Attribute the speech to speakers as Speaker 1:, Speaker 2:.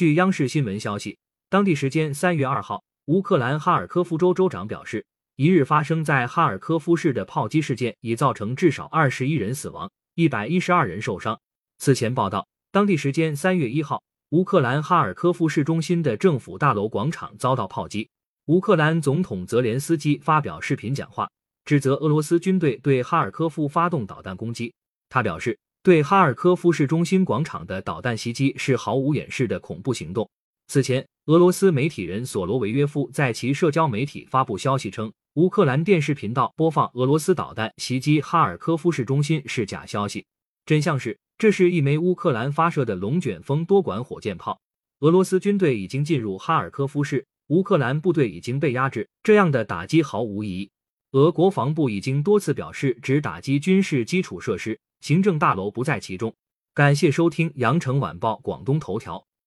Speaker 1: 据央视新闻消息，当地时间三月二号，乌克兰哈尔科夫州州长表示，一日发生在哈尔科夫市的炮击事件已造成至少二十一人死亡，一百一十二人受伤。此前报道，当地时间三月一号，乌克兰哈尔科夫市中心的政府大楼广场遭到炮击。乌克兰总统泽连斯基发表视频讲话，指责俄罗斯军队对哈尔科夫发动导弹攻击。他表示。对哈尔科夫市中心广场的导弹袭击是毫无掩饰的恐怖行动。此前，俄罗斯媒体人索罗维约夫在其社交媒体发布消息称，乌克兰电视频道播放俄罗斯导弹袭击哈尔科夫市中心是假消息。真相是，这是一枚乌克兰发射的龙卷风多管火箭炮。俄罗斯军队已经进入哈尔科夫市，乌克兰部队已经被压制，这样的打击毫无疑义。俄国防部已经多次表示，只打击军事基础设施。行政大楼不在其中。感谢收听羊城晚报广东头条。